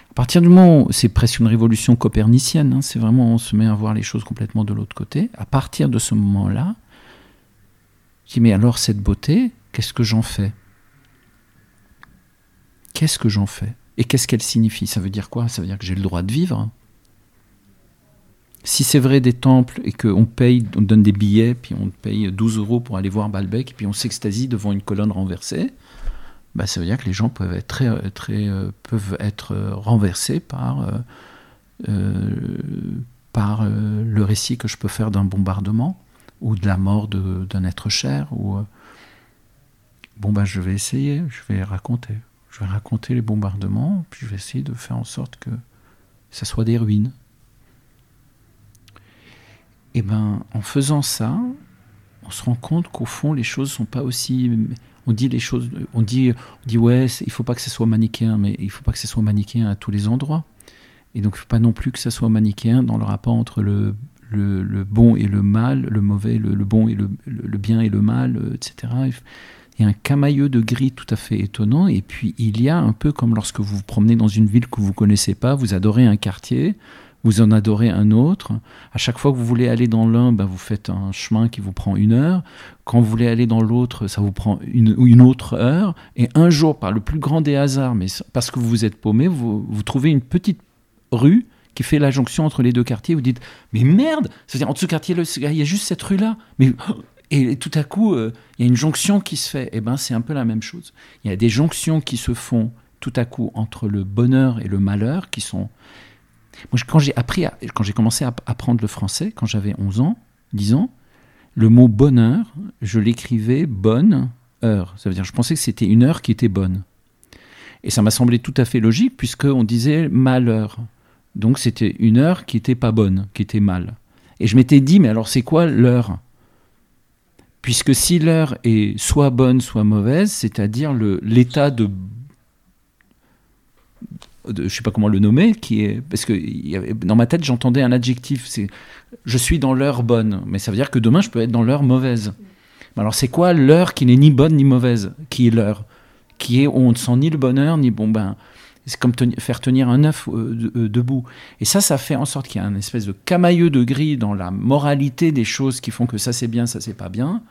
À partir du moment où c'est presque une révolution copernicienne, hein, c'est vraiment on se met à voir les choses complètement de l'autre côté. À partir de ce moment-là, dis mais alors cette beauté, qu'est-ce que j'en fais? Qu'est-ce que j'en fais? Et qu'est-ce qu'elle signifie? Ça veut dire quoi? Ça veut dire que j'ai le droit de vivre si c'est vrai des temples et qu'on paye, on donne des billets, puis on paye 12 euros pour aller voir Balbec, puis on s'extasie devant une colonne renversée, bah ça veut dire que les gens peuvent être, très, très, euh, peuvent être euh, renversés par, euh, euh, par euh, le récit que je peux faire d'un bombardement ou de la mort d'un être cher. Ou, bon, bah, je vais essayer, je vais raconter. Je vais raconter les bombardements, puis je vais essayer de faire en sorte que ça soit des ruines. Et eh ben, en faisant ça, on se rend compte qu'au fond, les choses sont pas aussi. On dit les choses, on dit, on dit ouais, il faut pas que ce soit manichéen, mais il faut pas que ce soit manichéen à tous les endroits. Et donc, il faut pas non plus que ça soit manichéen dans le rapport entre le, le, bon et le mal, le mauvais, le, le bon et le, le, bien et le mal, euh, etc. Il y a un camailleux de gris tout à fait étonnant. Et puis, il y a un peu comme lorsque vous vous promenez dans une ville que vous connaissez pas, vous adorez un quartier, vous en adorez un autre. À chaque fois que vous voulez aller dans l'un, ben vous faites un chemin qui vous prend une heure. Quand vous voulez aller dans l'autre, ça vous prend une, autre heure. Et un jour, par le plus grand des hasards, mais parce que vous vous êtes paumé, vous, vous trouvez une petite rue qui fait la jonction entre les deux quartiers. Vous dites, mais merde C'est-à-dire, entre ce quartier-là, il y a juste cette rue-là. Mais et tout à coup, euh, il y a une jonction qui se fait. Eh ben, c'est un peu la même chose. Il y a des jonctions qui se font tout à coup entre le bonheur et le malheur, qui sont moi, quand j'ai appris, quand j'ai commencé à apprendre le français, quand j'avais 11 ans, 10 ans, le mot bonheur, je l'écrivais bonne heure. Ça veut dire, je pensais que c'était une heure qui était bonne. Et ça m'a semblé tout à fait logique, puisqu'on disait malheur. Donc c'était une heure qui était pas bonne, qui était mal. Et je m'étais dit, mais alors c'est quoi l'heure? Puisque si l'heure est soit bonne, soit mauvaise, c'est-à-dire l'état de, de, je sais pas comment le nommer, qui est parce que dans ma tête j'entendais un adjectif, c'est je suis dans l'heure bonne, mais ça veut dire que demain je peux être dans l'heure mauvaise. Alors c'est quoi l'heure qui n'est ni bonne ni mauvaise? Qui est l'heure? Qui est où on ne sent ni le bonheur ni bon ben c'est comme faire tenir un œuf euh, euh, debout. Et ça, ça fait en sorte qu'il y a un espèce de camailleux de gris dans la moralité des choses qui font que ça c'est bien, ça c'est pas bien.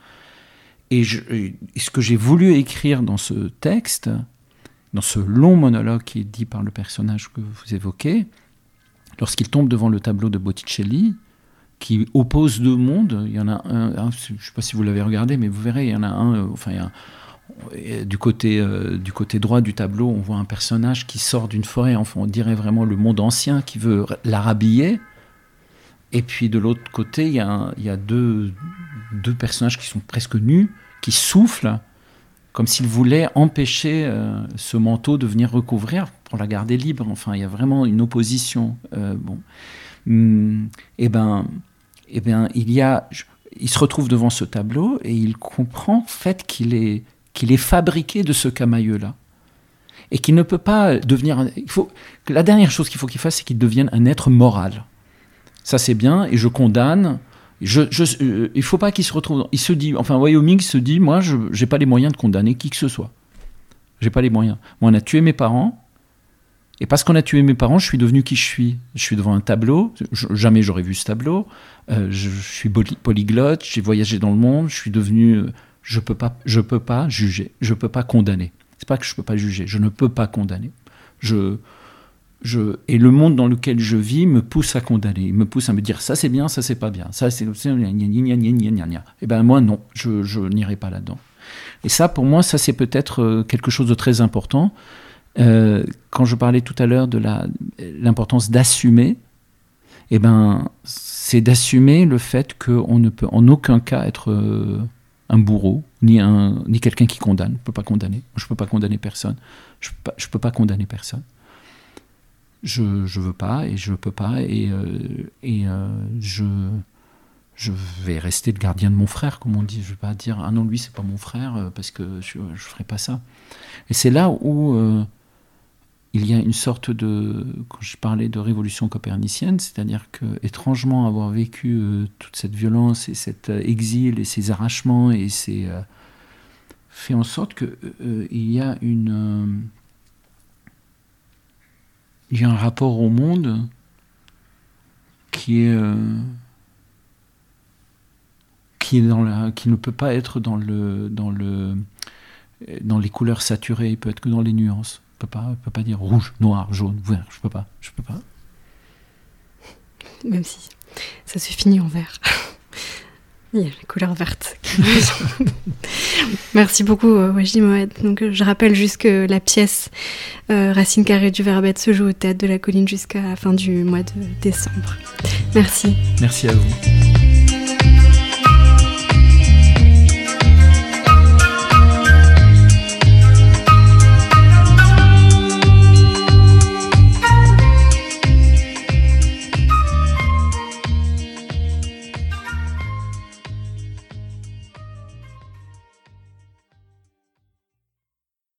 Et, ce que j'ai voulu écrire dans ce texte, dans ce long monologue qui est dit par le personnage que vous évoquez, lorsqu'il tombe devant le tableau de Botticelli, qui oppose deux mondes, il y en a un, je ne sais pas si vous l'avez regardé, mais vous verrez, il y en a un, euh, enfin, du côté, euh, du côté droit du tableau, on voit un personnage qui sort d'une forêt, enfin, on dirait vraiment le monde ancien qui veut la rhabiller. Et puis de l'autre côté, il y a, il y a deux, deux, personnages qui sont presque nus, qui soufflent, comme s'ils voulaient empêcher euh, ce manteau de venir recouvrir pour la garder libre. Enfin, il y a vraiment une opposition. Euh, bon. Hum, et eh ben, et eh ben, il y a, il se retrouve devant ce tableau et il comprend en fait qu'il est qu'il est fabriqué de ce camailleux-là. Et qu'il ne peut pas devenir. Il faut, la dernière chose qu'il faut qu'il fasse, c'est qu'il devienne un être moral. Ça, c'est bien, et je condamne. Je, euh, il faut pas qu'il se retrouve. Il se dit, enfin, Wyoming se dit moi, je n'ai pas les moyens de condamner qui que ce soit. J'ai pas les moyens. Moi, on a tué mes parents, et parce qu'on a tué mes parents, je suis devenu qui je suis. Je suis devant un tableau, jamais j'aurais vu ce tableau. Euh, je, je, suis polyglotte, j'ai voyagé dans le monde, je suis devenu je peux pas, je peux pas juger, je peux pas condamner. C'est pas que je peux pas juger, je ne peux pas condamner. Je, et le monde dans lequel je vis me pousse à condamner, me pousse à me dire ça c'est bien, ça c'est pas bien, ça c'est et eh ben moi non, je, n'irai pas là-dedans. Et ça pour moi ça c'est peut-être euh, quelque chose de très important. Euh, quand je parlais tout à l'heure de l'importance d'assumer, et eh ben c'est d'assumer le fait qu'on ne peut en aucun cas être euh, un bourreau, ni, ni quelqu'un qui condamne. Je ne peux pas condamner. Je ne peux pas condamner personne. Je ne peux, pas condamner personne. Je ne veux pas et je ne peux pas. Et, euh, euh, je, je vais rester le gardien de mon frère, comme on dit. Je vais pas dire Ah non, lui, c'est pas mon frère, euh, parce que je ne ferai pas ça. Et c'est là où il y a une sorte de, quand je parlais de révolution copernicienne, c'est-à-dire que étrangement avoir vécu toute cette violence et cet exil et ces arrachements et ces fait en sorte que il y a une il y a un rapport au monde qui est qui est dans la, qui ne peut pas être dans le dans le dans les couleurs saturées, il peut être que dans les nuances peux pas, peux pas dire rouge, noir, jaune, vert. Je peux pas, je peux pas. Même si ça se finit en vert. Il y a la couleur verte. Merci beaucoup, euh, Wajdi Moed. Donc, euh, je rappelle juste que la pièce euh, Racine carrée du Verbette se joue au théâtre de la colline jusqu'à la fin du mois de décembre. Merci. Merci à vous.